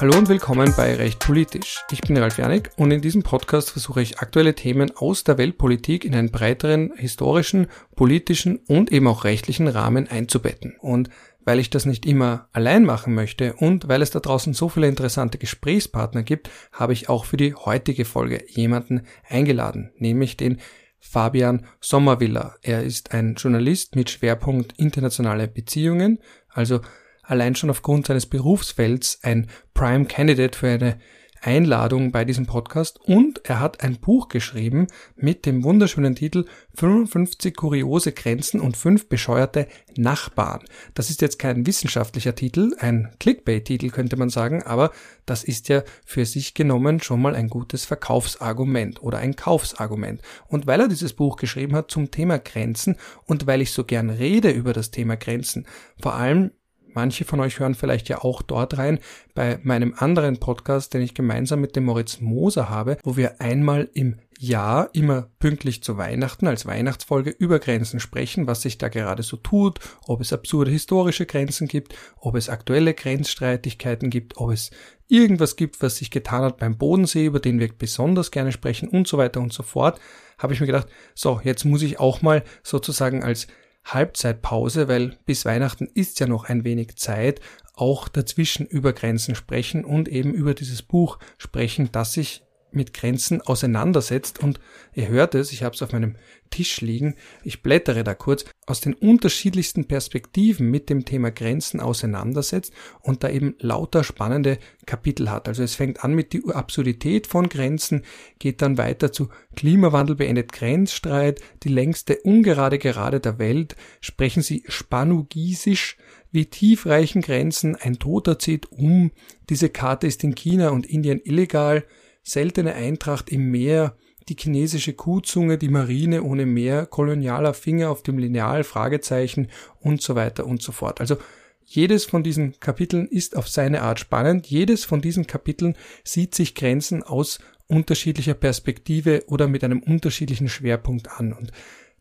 Hallo und willkommen bei Recht Politisch. Ich bin Ralf Janik und in diesem Podcast versuche ich aktuelle Themen aus der Weltpolitik in einen breiteren historischen, politischen und eben auch rechtlichen Rahmen einzubetten. Und weil ich das nicht immer allein machen möchte und weil es da draußen so viele interessante Gesprächspartner gibt, habe ich auch für die heutige Folge jemanden eingeladen, nämlich den Fabian Sommerviller. Er ist ein Journalist mit Schwerpunkt internationale Beziehungen, also allein schon aufgrund seines Berufsfelds ein Prime Candidate für eine Einladung bei diesem Podcast und er hat ein Buch geschrieben mit dem wunderschönen Titel 55 kuriose Grenzen und 5 bescheuerte Nachbarn. Das ist jetzt kein wissenschaftlicher Titel, ein Clickbait-Titel könnte man sagen, aber das ist ja für sich genommen schon mal ein gutes Verkaufsargument oder ein Kaufsargument. Und weil er dieses Buch geschrieben hat zum Thema Grenzen und weil ich so gern rede über das Thema Grenzen, vor allem Manche von euch hören vielleicht ja auch dort rein bei meinem anderen Podcast, den ich gemeinsam mit dem Moritz Moser habe, wo wir einmal im Jahr immer pünktlich zu Weihnachten als Weihnachtsfolge über Grenzen sprechen, was sich da gerade so tut, ob es absurde historische Grenzen gibt, ob es aktuelle Grenzstreitigkeiten gibt, ob es irgendwas gibt, was sich getan hat beim Bodensee, über den wir besonders gerne sprechen und so weiter und so fort, habe ich mir gedacht, so, jetzt muss ich auch mal sozusagen als Halbzeitpause, weil bis Weihnachten ist ja noch ein wenig Zeit, auch dazwischen über Grenzen sprechen und eben über dieses Buch sprechen, das sich mit Grenzen auseinandersetzt und ihr hört es, ich habe es auf meinem Tisch liegen, ich blättere da kurz, aus den unterschiedlichsten Perspektiven mit dem Thema Grenzen auseinandersetzt und da eben lauter spannende Kapitel hat. Also es fängt an mit die Absurdität von Grenzen, geht dann weiter zu Klimawandel beendet Grenzstreit, die längste ungerade Gerade der Welt, sprechen sie Spanugisisch, wie tief reichen Grenzen, ein Toter zieht um, diese Karte ist in China und Indien illegal, seltene Eintracht im Meer, die chinesische Kuhzunge, die Marine ohne Meer, kolonialer Finger auf dem Lineal, Fragezeichen und so weiter und so fort. Also jedes von diesen Kapiteln ist auf seine Art spannend. Jedes von diesen Kapiteln sieht sich Grenzen aus unterschiedlicher Perspektive oder mit einem unterschiedlichen Schwerpunkt an. Und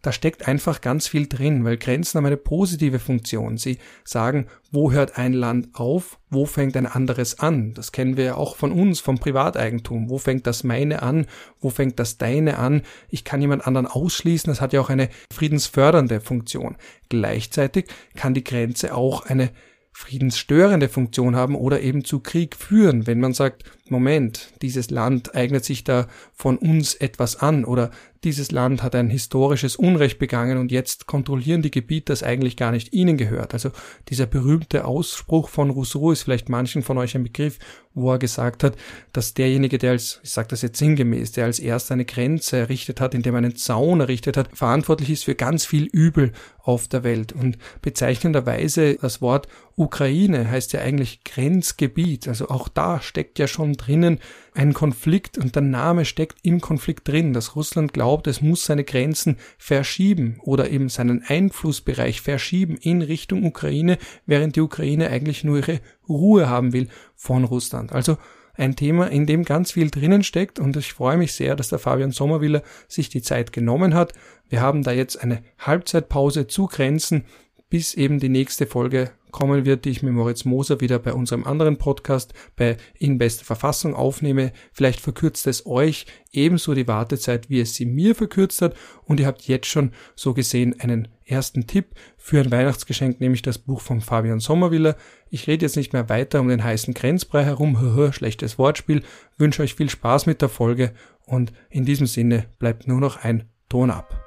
da steckt einfach ganz viel drin, weil Grenzen haben eine positive Funktion. Sie sagen, wo hört ein Land auf, wo fängt ein anderes an. Das kennen wir ja auch von uns, vom Privateigentum. Wo fängt das meine an, wo fängt das deine an. Ich kann jemand anderen ausschließen, das hat ja auch eine friedensfördernde Funktion. Gleichzeitig kann die Grenze auch eine friedensstörende Funktion haben oder eben zu Krieg führen, wenn man sagt, Moment, dieses Land eignet sich da von uns etwas an oder dieses Land hat ein historisches Unrecht begangen und jetzt kontrollieren die Gebiete, das eigentlich gar nicht ihnen gehört. Also dieser berühmte Ausspruch von Rousseau ist vielleicht manchen von euch ein Begriff, wo er gesagt hat, dass derjenige, der als, ich sage das jetzt sinngemäß, der als erst eine Grenze errichtet hat, indem er einen Zaun errichtet hat, verantwortlich ist für ganz viel Übel auf der Welt. Und bezeichnenderweise das Wort Ukraine heißt ja eigentlich Grenzgebiet. Also auch da steckt ja schon drinnen ein Konflikt und der Name steckt im Konflikt drin, dass Russland glaubt, es muss seine Grenzen verschieben oder eben seinen Einflussbereich verschieben in Richtung Ukraine, während die Ukraine eigentlich nur ihre Ruhe haben will von Russland. Also ein Thema, in dem ganz viel drinnen steckt und ich freue mich sehr, dass der Fabian Sommerwiller sich die Zeit genommen hat. Wir haben da jetzt eine Halbzeitpause zu Grenzen, bis eben die nächste Folge kommen wird, die ich mit Moritz Moser wieder bei unserem anderen Podcast bei In bester Verfassung aufnehme. Vielleicht verkürzt es euch ebenso die Wartezeit, wie es sie mir verkürzt hat. Und ihr habt jetzt schon so gesehen einen ersten Tipp für ein Weihnachtsgeschenk, nämlich das Buch von Fabian Sommerwiller. Ich rede jetzt nicht mehr weiter um den heißen Grenzbrei herum, schlechtes Wortspiel, wünsche euch viel Spaß mit der Folge und in diesem Sinne bleibt nur noch ein Ton ab.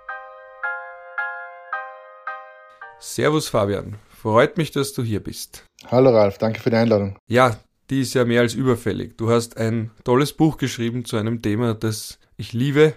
Servus Fabian, Freut mich, dass du hier bist. Hallo Ralf, danke für die Einladung. Ja, die ist ja mehr als überfällig. Du hast ein tolles Buch geschrieben zu einem Thema, das ich liebe,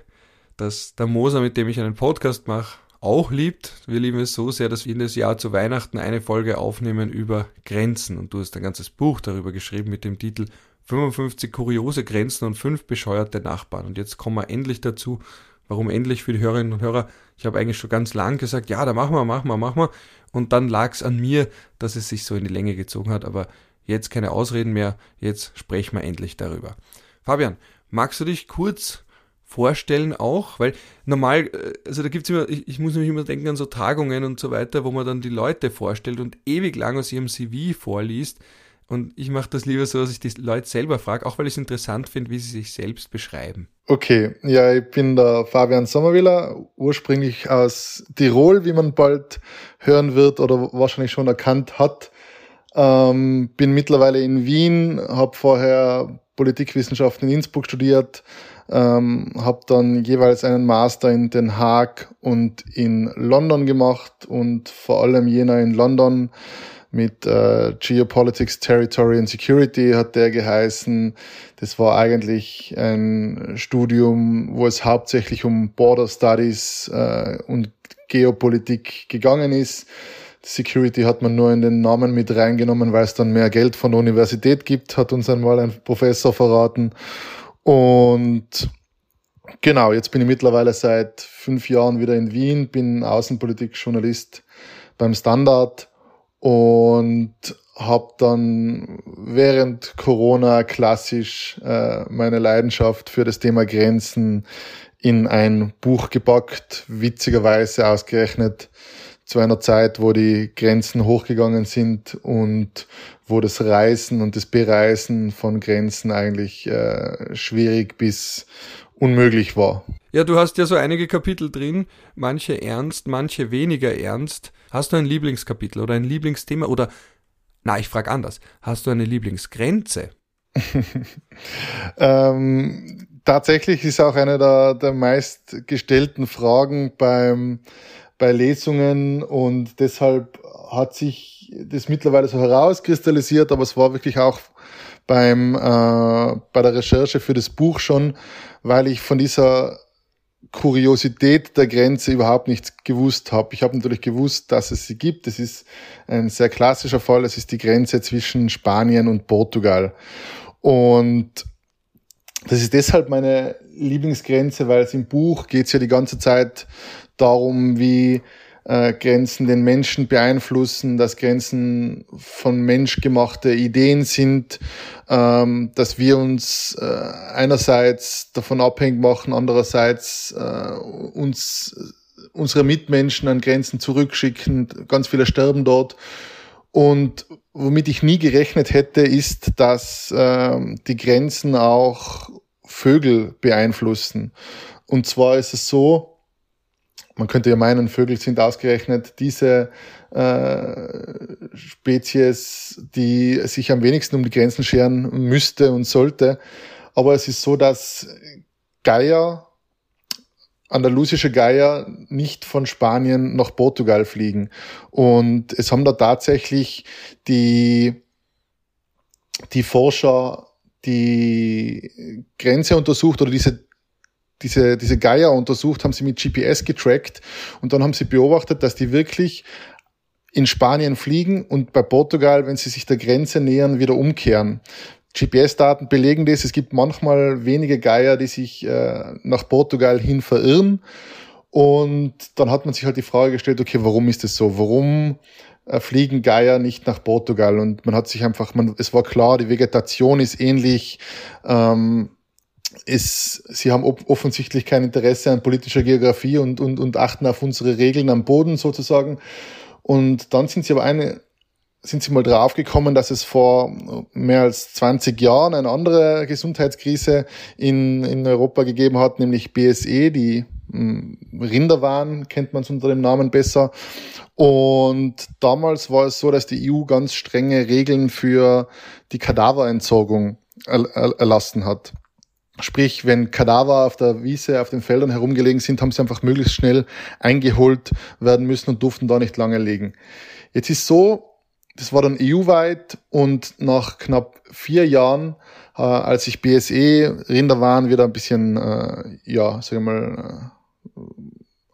das der Moser, mit dem ich einen Podcast mache, auch liebt. Wir lieben es so sehr, dass wir jedes Jahr zu Weihnachten eine Folge aufnehmen über Grenzen. Und du hast ein ganzes Buch darüber geschrieben mit dem Titel 55 kuriose Grenzen und 5 bescheuerte Nachbarn. Und jetzt kommen wir endlich dazu, warum endlich für die Hörerinnen und Hörer. Ich habe eigentlich schon ganz lang gesagt, ja, da machen wir, machen wir, machen wir. Und dann lag es an mir, dass es sich so in die Länge gezogen hat. Aber jetzt keine Ausreden mehr. Jetzt sprechen wir endlich darüber. Fabian, magst du dich kurz vorstellen auch? Weil normal, äh, also da gibt's immer, ich, ich muss nämlich immer denken an so Tagungen und so weiter, wo man dann die Leute vorstellt und ewig lang aus ihrem CV vorliest. Und ich mache das lieber so, dass ich die Leute selber frage, auch weil ich es interessant finde, wie sie sich selbst beschreiben. Okay, ja, ich bin der Fabian Sommerwiller, ursprünglich aus Tirol, wie man bald hören wird oder wahrscheinlich schon erkannt hat. Ähm, bin mittlerweile in Wien, habe vorher Politikwissenschaften in Innsbruck studiert, ähm, habe dann jeweils einen Master in Den Haag und in London gemacht und vor allem jener in London mit äh, Geopolitics, Territory and Security hat der geheißen. Das war eigentlich ein Studium, wo es hauptsächlich um Border Studies äh, und Geopolitik gegangen ist. Security hat man nur in den Namen mit reingenommen, weil es dann mehr Geld von der Universität gibt, hat uns einmal ein Professor verraten. Und genau, jetzt bin ich mittlerweile seit fünf Jahren wieder in Wien, bin Außenpolitik-Journalist beim Standard und habe dann während Corona klassisch äh, meine Leidenschaft für das Thema Grenzen in ein Buch gepackt, witzigerweise ausgerechnet zu einer Zeit, wo die Grenzen hochgegangen sind und wo das Reisen und das Bereisen von Grenzen eigentlich äh, schwierig bis unmöglich war. Ja, du hast ja so einige Kapitel drin, manche ernst, manche weniger ernst. Hast du ein Lieblingskapitel oder ein Lieblingsthema oder na, ich frage anders. Hast du eine Lieblingsgrenze? ähm, tatsächlich ist auch eine der, der meistgestellten Fragen beim bei Lesungen und deshalb hat sich das mittlerweile so herauskristallisiert, aber es war wirklich auch beim äh, bei der Recherche für das Buch schon, weil ich von dieser Kuriosität der Grenze überhaupt nichts gewusst habe. Ich habe natürlich gewusst, dass es sie gibt. Es ist ein sehr klassischer Fall. Es ist die Grenze zwischen Spanien und Portugal. Und das ist deshalb meine Lieblingsgrenze, weil es im Buch geht es ja die ganze Zeit darum, wie äh, Grenzen den Menschen beeinflussen, dass Grenzen von menschgemachte Ideen sind, ähm, dass wir uns äh, einerseits davon abhängig machen, andererseits äh, uns unsere Mitmenschen an Grenzen zurückschicken, ganz viele sterben dort. Und womit ich nie gerechnet hätte, ist, dass äh, die Grenzen auch Vögel beeinflussen. Und zwar ist es so, man könnte ja meinen, Vögel sind ausgerechnet diese äh, Spezies, die sich am wenigsten um die Grenzen scheren müsste und sollte. Aber es ist so, dass Geier, andalusische Geier nicht von Spanien nach Portugal fliegen. Und es haben da tatsächlich die, die Forscher die Grenze untersucht oder diese diese, diese Geier untersucht, haben sie mit GPS getrackt und dann haben sie beobachtet, dass die wirklich in Spanien fliegen und bei Portugal, wenn sie sich der Grenze nähern, wieder umkehren. GPS-Daten belegen das. Es gibt manchmal wenige Geier, die sich äh, nach Portugal hin verirren. Und dann hat man sich halt die Frage gestellt, okay, warum ist das so? Warum äh, fliegen Geier nicht nach Portugal? Und man hat sich einfach, man, es war klar, die Vegetation ist ähnlich. Ähm, ist, sie haben offensichtlich kein Interesse an politischer Geografie und, und, und achten auf unsere Regeln am Boden sozusagen. Und dann sind sie aber eine, sind sie mal draufgekommen, dass es vor mehr als 20 Jahren eine andere Gesundheitskrise in, in Europa gegeben hat, nämlich BSE, die hm, Rinderwahn kennt man es unter dem Namen besser. Und damals war es so, dass die EU ganz strenge Regeln für die Kadaverentsorgung erlassen hat. Sprich, wenn Kadaver auf der Wiese, auf den Feldern herumgelegen sind, haben sie einfach möglichst schnell eingeholt werden müssen und durften da nicht lange liegen. Jetzt ist so, das war dann EU-weit und nach knapp vier Jahren, äh, als sich BSE Rinderwahn wieder ein bisschen, äh, ja, sag ich mal, äh,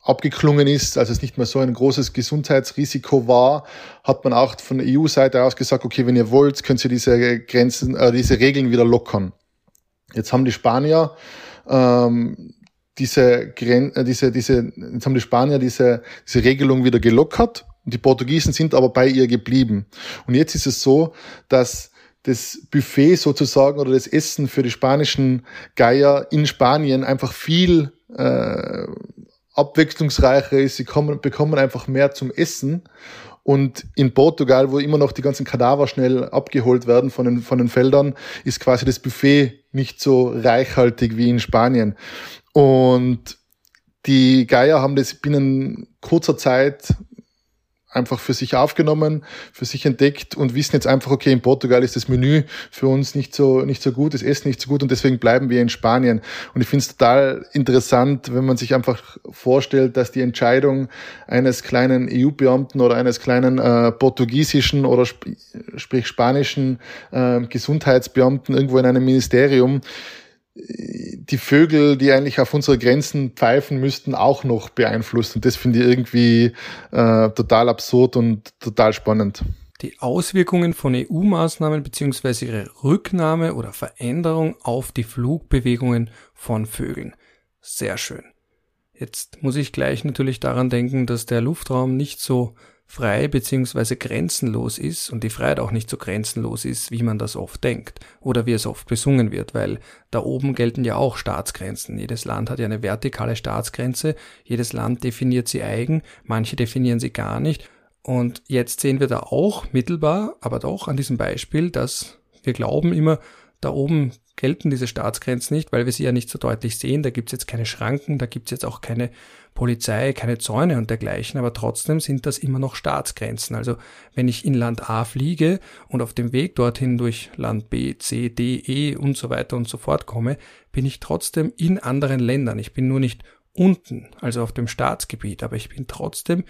abgeklungen ist, als es nicht mehr so ein großes Gesundheitsrisiko war, hat man auch von der EU-Seite aus gesagt, okay, wenn ihr wollt, könnt ihr diese Grenzen, äh, diese Regeln wieder lockern. Jetzt haben die Spanier ähm, diese, Gren äh, diese, diese, jetzt haben die Spanier diese, diese Regelung wieder gelockert die Portugiesen sind aber bei ihr geblieben. Und jetzt ist es so, dass das Buffet sozusagen oder das Essen für die spanischen Geier in Spanien einfach viel äh, abwechslungsreicher ist. Sie kommen, bekommen einfach mehr zum Essen Und in Portugal, wo immer noch die ganzen Kadaver schnell abgeholt werden von den, von den Feldern, ist quasi das Buffet nicht so reichhaltig wie in Spanien. Und die Geier haben das binnen kurzer Zeit einfach für sich aufgenommen, für sich entdeckt und wissen jetzt einfach, okay, in Portugal ist das Menü für uns nicht so, nicht so gut, das Essen nicht so gut und deswegen bleiben wir in Spanien. Und ich finde es total interessant, wenn man sich einfach vorstellt, dass die Entscheidung eines kleinen EU-Beamten oder eines kleinen äh, portugiesischen oder sp sprich spanischen äh, Gesundheitsbeamten irgendwo in einem Ministerium die Vögel, die eigentlich auf unsere Grenzen pfeifen müssten, auch noch beeinflusst. Und das finde ich irgendwie äh, total absurd und total spannend. Die Auswirkungen von EU-Maßnahmen beziehungsweise ihre Rücknahme oder Veränderung auf die Flugbewegungen von Vögeln. Sehr schön. Jetzt muss ich gleich natürlich daran denken, dass der Luftraum nicht so frei bzw. grenzenlos ist und die Freiheit auch nicht so grenzenlos ist, wie man das oft denkt oder wie es oft besungen wird, weil da oben gelten ja auch Staatsgrenzen. Jedes Land hat ja eine vertikale Staatsgrenze, jedes Land definiert sie eigen, manche definieren sie gar nicht und jetzt sehen wir da auch mittelbar, aber doch an diesem Beispiel, dass wir glauben immer, da oben gelten diese Staatsgrenzen nicht, weil wir sie ja nicht so deutlich sehen. Da gibt's jetzt keine Schranken, da gibt's jetzt auch keine Polizei, keine Zäune und dergleichen, aber trotzdem sind das immer noch Staatsgrenzen. Also wenn ich in Land A fliege und auf dem Weg dorthin durch Land B, C, D, E und so weiter und so fort komme, bin ich trotzdem in anderen Ländern. Ich bin nur nicht unten, also auf dem Staatsgebiet, aber ich bin trotzdem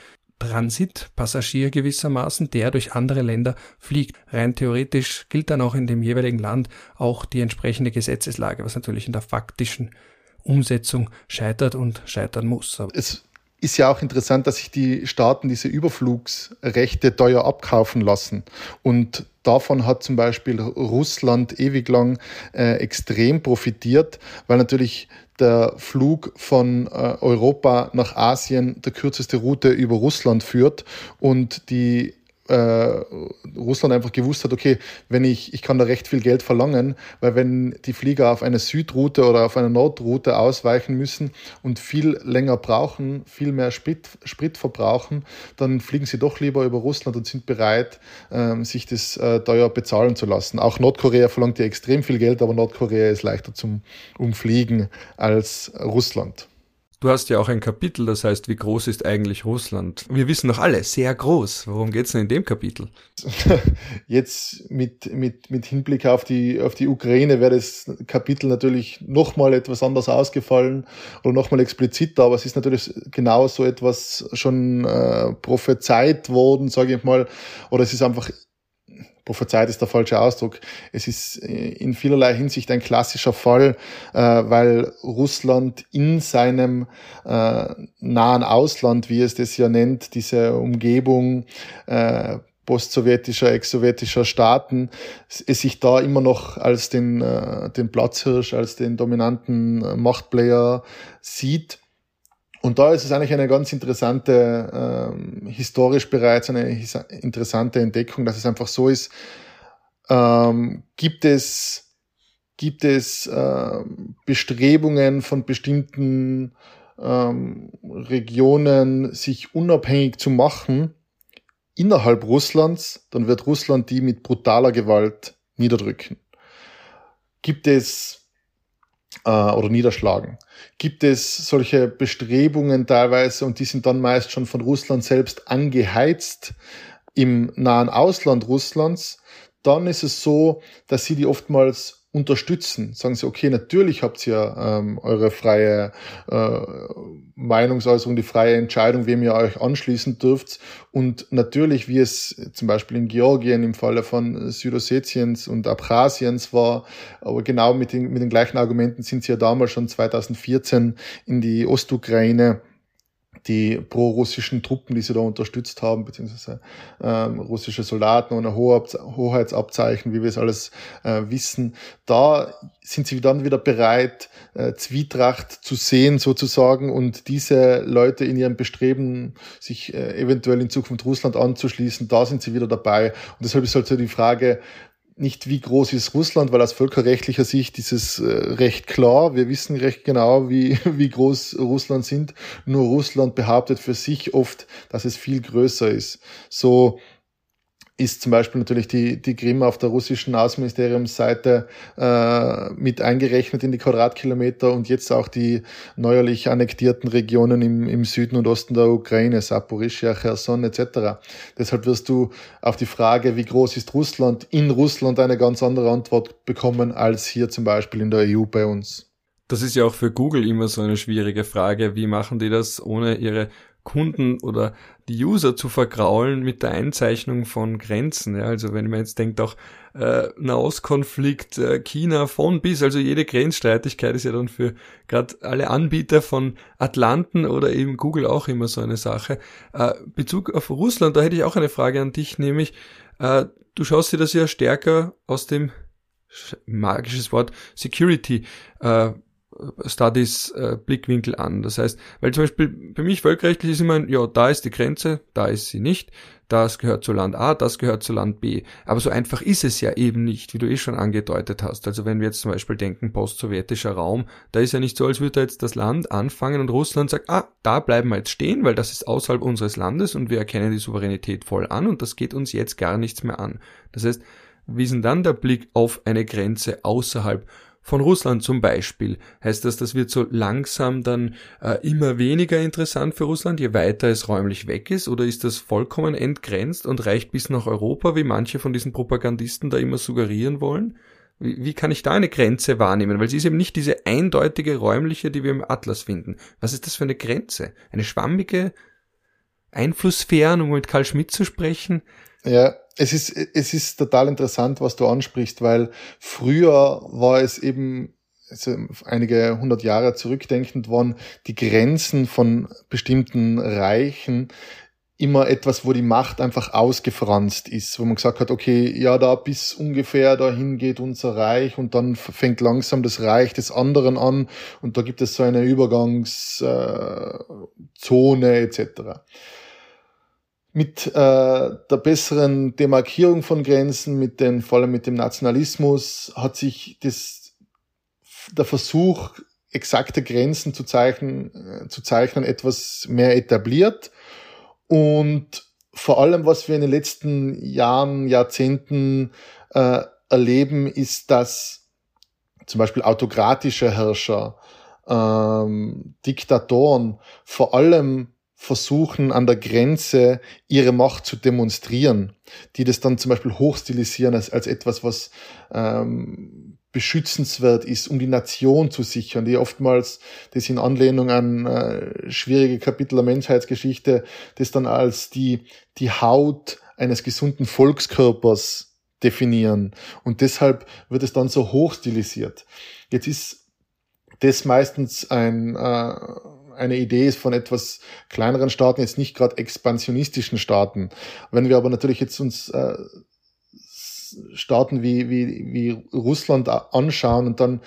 Transitpassagier gewissermaßen, der durch andere Länder fliegt. Rein theoretisch gilt dann auch in dem jeweiligen Land auch die entsprechende Gesetzeslage, was natürlich in der faktischen Umsetzung scheitert und scheitern muss. Es ist ja auch interessant, dass sich die Staaten diese Überflugsrechte teuer abkaufen lassen. Und davon hat zum Beispiel Russland ewig lang äh, extrem profitiert, weil natürlich der Flug von äh, Europa nach Asien der kürzeste Route über Russland führt und die äh, Russland einfach gewusst hat, okay, wenn ich, ich kann da recht viel Geld verlangen, weil wenn die Flieger auf eine Südroute oder auf eine Nordroute ausweichen müssen und viel länger brauchen, viel mehr Sprit, Sprit verbrauchen, dann fliegen sie doch lieber über Russland und sind bereit, ähm, sich das äh, teuer bezahlen zu lassen. Auch Nordkorea verlangt ja extrem viel Geld, aber Nordkorea ist leichter zum Umfliegen als Russland. Du hast ja auch ein Kapitel, das heißt, wie groß ist eigentlich Russland? Wir wissen doch alle, sehr groß. Worum geht's denn in dem Kapitel? Jetzt mit, mit, mit Hinblick auf die, auf die Ukraine wäre das Kapitel natürlich nochmal etwas anders ausgefallen oder nochmal expliziter, aber es ist natürlich genau so etwas schon äh, prophezeit worden, sage ich mal, oder es ist einfach prophezeit ist der falsche Ausdruck. Es ist äh, in vielerlei Hinsicht ein klassischer Fall, äh, weil Russland in seinem äh, nahen Ausland, wie es das ja nennt, diese Umgebung postsowjetischer, ex-sowjetischer Staaten, es sich da immer noch als den, den Platzhirsch, als den dominanten Machtplayer sieht und da ist es eigentlich eine ganz interessante, ähm, historisch bereits eine interessante Entdeckung, dass es einfach so ist, ähm, gibt es, gibt es ähm, Bestrebungen von bestimmten ähm, Regionen, sich unabhängig zu machen innerhalb Russlands, dann wird Russland die mit brutaler Gewalt niederdrücken. Gibt es äh, oder niederschlagen. Gibt es solche Bestrebungen teilweise und die sind dann meist schon von Russland selbst angeheizt im nahen Ausland Russlands, dann ist es so, dass sie die oftmals unterstützen. Sagen sie, okay, natürlich habt ihr ähm, eure freie äh, Meinungsäußerung, die freie Entscheidung, wem ihr euch anschließen dürft. Und natürlich, wie es zum Beispiel in Georgien im Falle von Südossetiens und Abchasiens war, aber genau mit den, mit den gleichen Argumenten sind sie ja damals schon 2014 in die Ostukraine die pro-russischen Truppen, die sie da unterstützt haben, beziehungsweise ähm, russische Soldaten ohne Hoheitsabzeichen, wie wir es alles äh, wissen, da sind sie dann wieder bereit, äh, Zwietracht zu sehen sozusagen und diese Leute in ihrem Bestreben, sich äh, eventuell in Zukunft Russland anzuschließen, da sind sie wieder dabei. Und deshalb ist halt so die Frage, nicht wie groß ist Russland, weil aus völkerrechtlicher Sicht ist es äh, recht klar. Wir wissen recht genau, wie, wie groß Russland sind. Nur Russland behauptet für sich oft, dass es viel größer ist. So ist zum Beispiel natürlich die, die Krim auf der russischen Außenministeriumsseite äh, mit eingerechnet in die Quadratkilometer und jetzt auch die neuerlich annektierten Regionen im, im Süden und Osten der Ukraine, Saporischia, Cherson etc. Deshalb wirst du auf die Frage, wie groß ist Russland, in Russland eine ganz andere Antwort bekommen als hier zum Beispiel in der EU bei uns. Das ist ja auch für Google immer so eine schwierige Frage. Wie machen die das, ohne ihre Kunden oder die User zu vergraulen mit der Einzeichnung von Grenzen. Ja, also wenn man jetzt denkt, auch äh, Nahostkonflikt, äh, China von bis, also jede Grenzstreitigkeit ist ja dann für gerade alle Anbieter von Atlanten oder eben Google auch immer so eine Sache. Äh, Bezug auf Russland, da hätte ich auch eine Frage an dich, nämlich äh, du schaust dir das ja stärker aus dem magisches Wort Security äh, Studies äh, Blickwinkel an. Das heißt, weil zum Beispiel für mich völkerrechtlich ist immer, ja, da ist die Grenze, da ist sie nicht, das gehört zu Land A, das gehört zu Land B. Aber so einfach ist es ja eben nicht, wie du eh schon angedeutet hast. Also wenn wir jetzt zum Beispiel denken, post-sowjetischer Raum, da ist ja nicht so, als würde jetzt das Land anfangen und Russland sagt, ah, da bleiben wir jetzt stehen, weil das ist außerhalb unseres Landes und wir erkennen die Souveränität voll an und das geht uns jetzt gar nichts mehr an. Das heißt, wie ist denn dann der Blick auf eine Grenze außerhalb von Russland zum Beispiel. Heißt das, das wird so langsam dann äh, immer weniger interessant für Russland, je weiter es räumlich weg ist? Oder ist das vollkommen entgrenzt und reicht bis nach Europa, wie manche von diesen Propagandisten da immer suggerieren wollen? Wie, wie kann ich da eine Grenze wahrnehmen? Weil sie ist eben nicht diese eindeutige räumliche, die wir im Atlas finden. Was ist das für eine Grenze? Eine schwammige Einflusssphäre, um mit Karl Schmidt zu sprechen? Ja, es ist, es ist total interessant, was du ansprichst, weil früher war es eben, also einige hundert Jahre zurückdenkend, waren die Grenzen von bestimmten Reichen immer etwas, wo die Macht einfach ausgefranst ist, wo man gesagt hat, okay, ja, da bis ungefähr dahin geht unser Reich und dann fängt langsam das Reich des anderen an und da gibt es so eine Übergangszone äh, etc mit äh, der besseren Demarkierung von Grenzen, mit den, vor allem mit dem Nationalismus, hat sich das, der Versuch, exakte Grenzen zu zeichnen, äh, zu zeichnen, etwas mehr etabliert. Und vor allem, was wir in den letzten Jahren, Jahrzehnten äh, erleben, ist, dass zum Beispiel autokratische Herrscher, ähm, Diktatoren vor allem versuchen an der Grenze ihre Macht zu demonstrieren, die das dann zum Beispiel hochstilisieren als, als etwas, was ähm, beschützenswert ist, um die Nation zu sichern, die oftmals das in Anlehnung an äh, schwierige Kapitel der Menschheitsgeschichte, das dann als die, die Haut eines gesunden Volkskörpers definieren. Und deshalb wird es dann so hochstilisiert. Jetzt ist das meistens ein äh, eine Idee ist von etwas kleineren Staaten, jetzt nicht gerade expansionistischen Staaten. Wenn wir aber natürlich jetzt uns äh, Staaten wie, wie, wie Russland anschauen und dann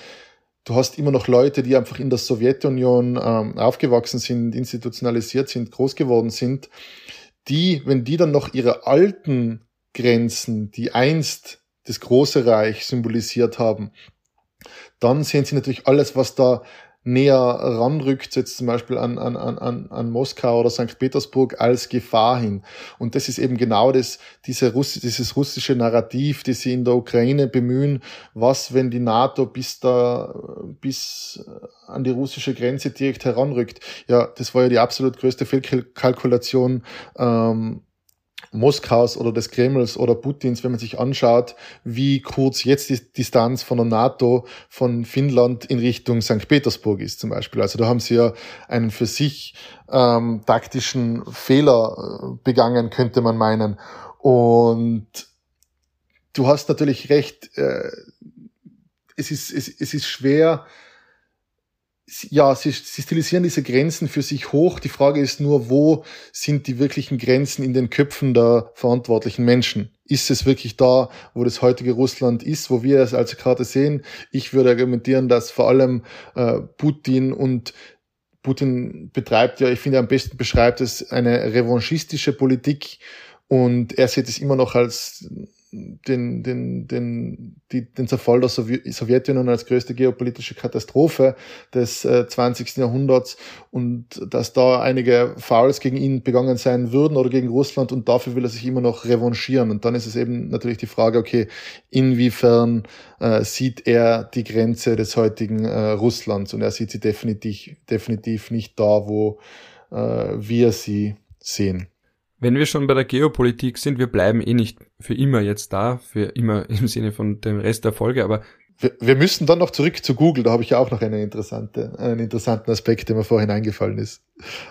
du hast immer noch Leute, die einfach in der Sowjetunion ähm, aufgewachsen sind, institutionalisiert sind, groß geworden sind, die, wenn die dann noch ihre alten Grenzen, die einst das große Reich symbolisiert haben, dann sehen sie natürlich alles, was da näher ranrückt, jetzt zum Beispiel an, an, an, an Moskau oder St. Petersburg als Gefahr hin. Und das ist eben genau das, diese Russ dieses russische Narrativ, das sie in der Ukraine bemühen, was, wenn die NATO bis da, bis an die russische Grenze direkt heranrückt. Ja, das war ja die absolut größte Fehlkalkulation ähm, Moskaus oder des Kremls oder Putins, wenn man sich anschaut, wie kurz jetzt die Distanz von der NATO von Finnland in Richtung St. Petersburg ist zum Beispiel. Also da haben sie ja einen für sich ähm, taktischen Fehler äh, begangen, könnte man meinen. Und du hast natürlich recht, äh, es, ist, es, es ist schwer, ja, sie, sie stilisieren diese Grenzen für sich hoch. Die Frage ist nur, wo sind die wirklichen Grenzen in den Köpfen der verantwortlichen Menschen? Ist es wirklich da, wo das heutige Russland ist, wo wir es als gerade sehen? Ich würde argumentieren, dass vor allem äh, Putin und Putin betreibt ja, ich finde, am besten beschreibt es eine revanchistische Politik und er sieht es immer noch als den, den, den, die, den Zerfall der Sowjetunion als größte geopolitische Katastrophe des äh, 20. Jahrhunderts und dass da einige Fouls gegen ihn begangen sein würden oder gegen Russland und dafür will er sich immer noch revanchieren. Und dann ist es eben natürlich die Frage, okay, inwiefern äh, sieht er die Grenze des heutigen äh, Russlands und er sieht sie definitiv, definitiv nicht da, wo äh, wir sie sehen. Wenn wir schon bei der Geopolitik sind, wir bleiben eh nicht für immer jetzt da, für immer im Sinne von dem Rest der Folge, aber wir, wir müssen dann noch zurück zu Google, da habe ich ja auch noch eine interessante, einen interessanten Aspekt, der mir vorhin eingefallen ist.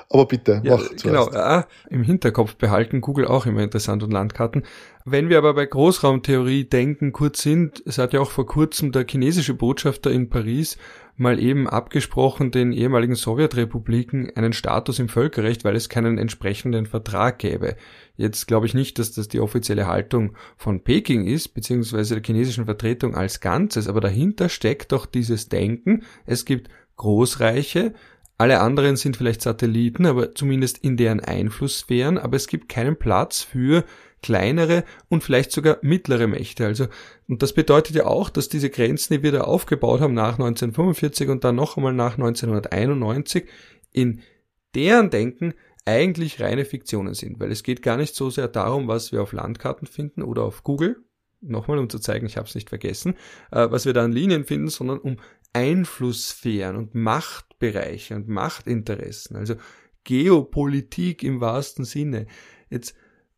Aber bitte, ja, mach zuerst. Genau, ah, im Hinterkopf behalten, Google auch immer interessant und Landkarten. Wenn wir aber bei Großraumtheorie denken, kurz sind, es hat ja auch vor kurzem der chinesische Botschafter in Paris mal eben abgesprochen, den ehemaligen Sowjetrepubliken einen Status im Völkerrecht, weil es keinen entsprechenden Vertrag gäbe. Jetzt glaube ich nicht, dass das die offizielle Haltung von Peking ist, beziehungsweise der chinesischen Vertretung als Ganzes, aber dahinter steckt doch dieses Denken, es gibt Großreiche, alle anderen sind vielleicht Satelliten, aber zumindest in deren Einflusssphären, aber es gibt keinen Platz für kleinere und vielleicht sogar mittlere Mächte. Also, und das bedeutet ja auch, dass diese Grenzen, die wir da aufgebaut haben nach 1945 und dann noch einmal nach 1991, in deren Denken eigentlich reine Fiktionen sind, weil es geht gar nicht so sehr darum, was wir auf Landkarten finden oder auf Google, nochmal um zu zeigen, ich habe es nicht vergessen, äh, was wir da an Linien finden, sondern um Einflusssphären und Machtbereiche und Machtinteressen, also Geopolitik im wahrsten Sinne. Jetzt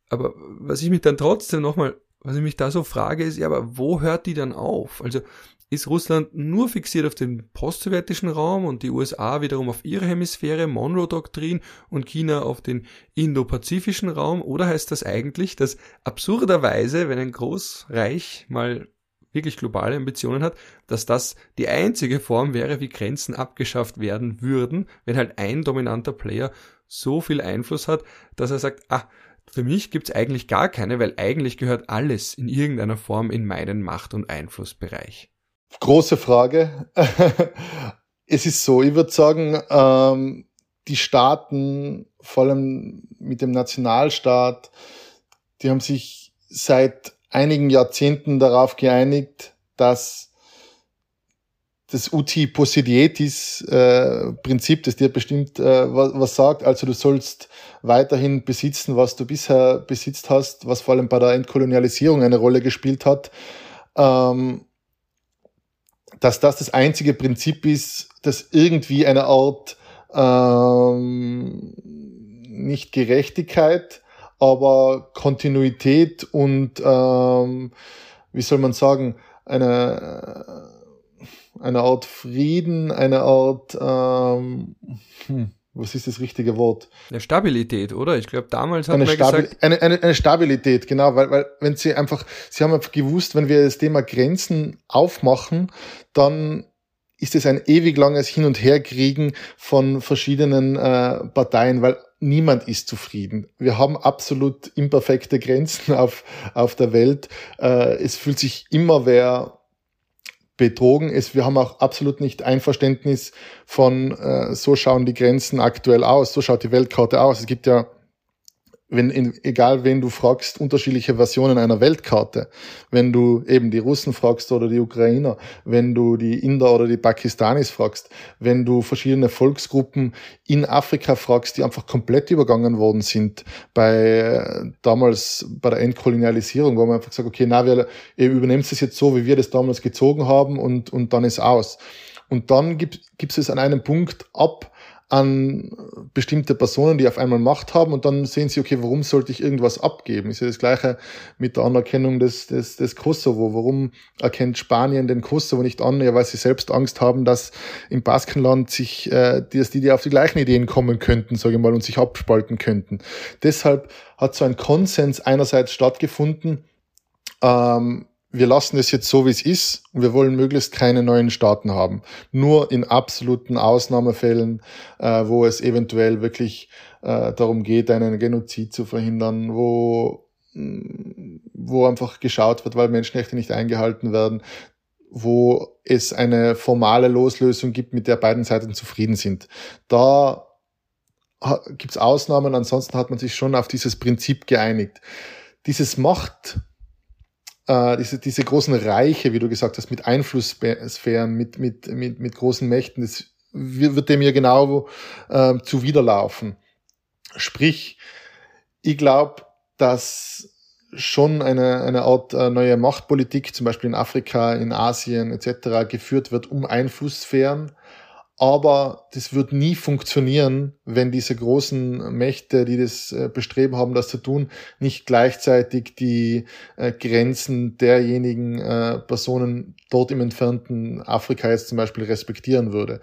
aber was ich mich dann trotzdem nochmal, was ich mich da so frage, ist, ja, aber wo hört die dann auf? Also ist Russland nur fixiert auf den postsowjetischen Raum und die USA wiederum auf ihre Hemisphäre, Monroe-Doktrin und China auf den indopazifischen Raum? Oder heißt das eigentlich, dass absurderweise, wenn ein Großreich mal wirklich globale Ambitionen hat, dass das die einzige Form wäre, wie Grenzen abgeschafft werden würden, wenn halt ein dominanter Player so viel Einfluss hat, dass er sagt, ah, für mich gibt's eigentlich gar keine, weil eigentlich gehört alles in irgendeiner Form in meinen Macht- und Einflussbereich. Große Frage. es ist so, ich würde sagen, ähm, die Staaten, vor allem mit dem Nationalstaat, die haben sich seit einigen Jahrzehnten darauf geeinigt, dass das Uti Possidietis äh, Prinzip, das dir bestimmt äh, was, was sagt. Also du sollst weiterhin besitzen, was du bisher besitzt hast, was vor allem bei der Entkolonialisierung eine Rolle gespielt hat. Ähm, dass das das einzige Prinzip ist, das irgendwie eine Art ähm, nicht Gerechtigkeit, aber Kontinuität und ähm, wie soll man sagen, eine eine Art Frieden, eine Art, ähm, hm, was ist das richtige Wort? Eine Stabilität, oder? Ich glaube, damals hat eine man Stabi gesagt... Eine, eine, eine Stabilität, genau, weil, weil wenn sie einfach, sie haben einfach gewusst, wenn wir das Thema Grenzen aufmachen, dann ist es ein ewig langes Hin- und Herkriegen von verschiedenen äh, Parteien, weil niemand ist zufrieden. Wir haben absolut imperfekte Grenzen auf, auf der Welt. Äh, es fühlt sich immer wer betrogen ist. Wir haben auch absolut nicht Einverständnis von, äh, so schauen die Grenzen aktuell aus, so schaut die Weltkarte aus. Es gibt ja wenn in, egal wen du fragst, unterschiedliche Versionen einer Weltkarte. Wenn du eben die Russen fragst oder die Ukrainer, wenn du die Inder oder die Pakistanis fragst, wenn du verschiedene Volksgruppen in Afrika fragst, die einfach komplett übergangen worden sind bei damals bei der Entkolonialisierung, wo man einfach sagt, okay, na, wir ihr übernehmt es jetzt so, wie wir das damals gezogen haben und, und dann ist aus. Und dann gibt, gibt es an einem Punkt ab, an bestimmte Personen, die auf einmal Macht haben und dann sehen sie, okay, warum sollte ich irgendwas abgeben? Ist ja das Gleiche mit der Anerkennung des, des, des Kosovo. Warum erkennt Spanien den Kosovo nicht an? Ja, weil sie selbst Angst haben, dass im Baskenland sich, äh, dass die, die auf die gleichen Ideen kommen könnten, sage ich mal, und sich abspalten könnten. Deshalb hat so ein Konsens einerseits stattgefunden, ähm, wir lassen es jetzt so, wie es ist und wir wollen möglichst keine neuen Staaten haben. Nur in absoluten Ausnahmefällen, äh, wo es eventuell wirklich äh, darum geht, einen Genozid zu verhindern, wo, mm, wo einfach geschaut wird, weil Menschenrechte nicht eingehalten werden, wo es eine formale Loslösung gibt, mit der beiden Seiten zufrieden sind. Da gibt es Ausnahmen, ansonsten hat man sich schon auf dieses Prinzip geeinigt. Dieses Macht äh, diese, diese großen Reiche, wie du gesagt hast, mit Einflusssphären, mit, mit, mit, mit großen Mächten, das wird dem ja genau äh, zuwiderlaufen. Sprich, ich glaube, dass schon eine, eine Art äh, neue Machtpolitik, zum Beispiel in Afrika, in Asien etc., geführt wird, um Einflusssphären aber das wird nie funktionieren, wenn diese großen Mächte, die das äh, bestreben haben, das zu tun, nicht gleichzeitig die äh, Grenzen derjenigen äh, Personen dort im entfernten Afrika jetzt zum Beispiel respektieren würde.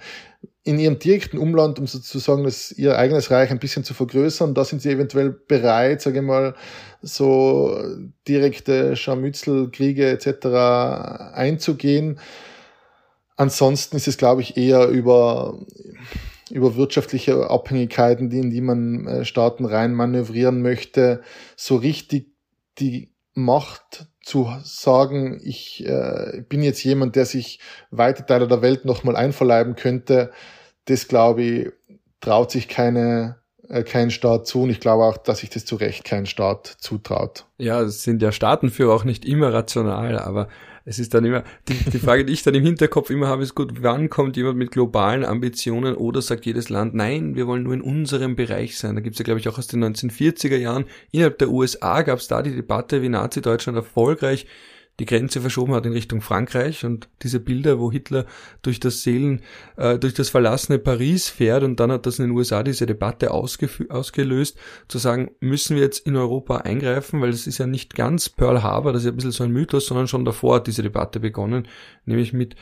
In ihrem direkten Umland, um sozusagen das, ihr eigenes Reich ein bisschen zu vergrößern, da sind sie eventuell bereit, sage ich mal, so direkte Scharmützelkriege etc. einzugehen Ansonsten ist es, glaube ich, eher über, über wirtschaftliche Abhängigkeiten, die, in die man äh, Staaten rein manövrieren möchte, so richtig die Macht zu sagen, ich äh, bin jetzt jemand, der sich weite Teile der Welt nochmal einverleiben könnte, das glaube ich, traut sich keine, äh, kein Staat zu und ich glaube auch, dass sich das zu Recht kein Staat zutraut. Ja, es sind ja Staatenführer auch nicht immer rational, aber es ist dann immer, die, die Frage, die ich dann im Hinterkopf immer habe, ist gut, wann kommt jemand mit globalen Ambitionen oder sagt jedes Land, nein, wir wollen nur in unserem Bereich sein. Da gibt's ja, glaube ich, auch aus den 1940er Jahren, innerhalb der USA gab es da die Debatte, wie Nazi-Deutschland erfolgreich die Grenze verschoben hat in Richtung Frankreich und diese Bilder, wo Hitler durch das Seelen, äh, durch das verlassene Paris fährt und dann hat das in den USA diese Debatte ausgelöst, zu sagen, müssen wir jetzt in Europa eingreifen, weil es ist ja nicht ganz Pearl Harbor, das ist ja ein bisschen so ein Mythos, sondern schon davor hat diese Debatte begonnen, nämlich mit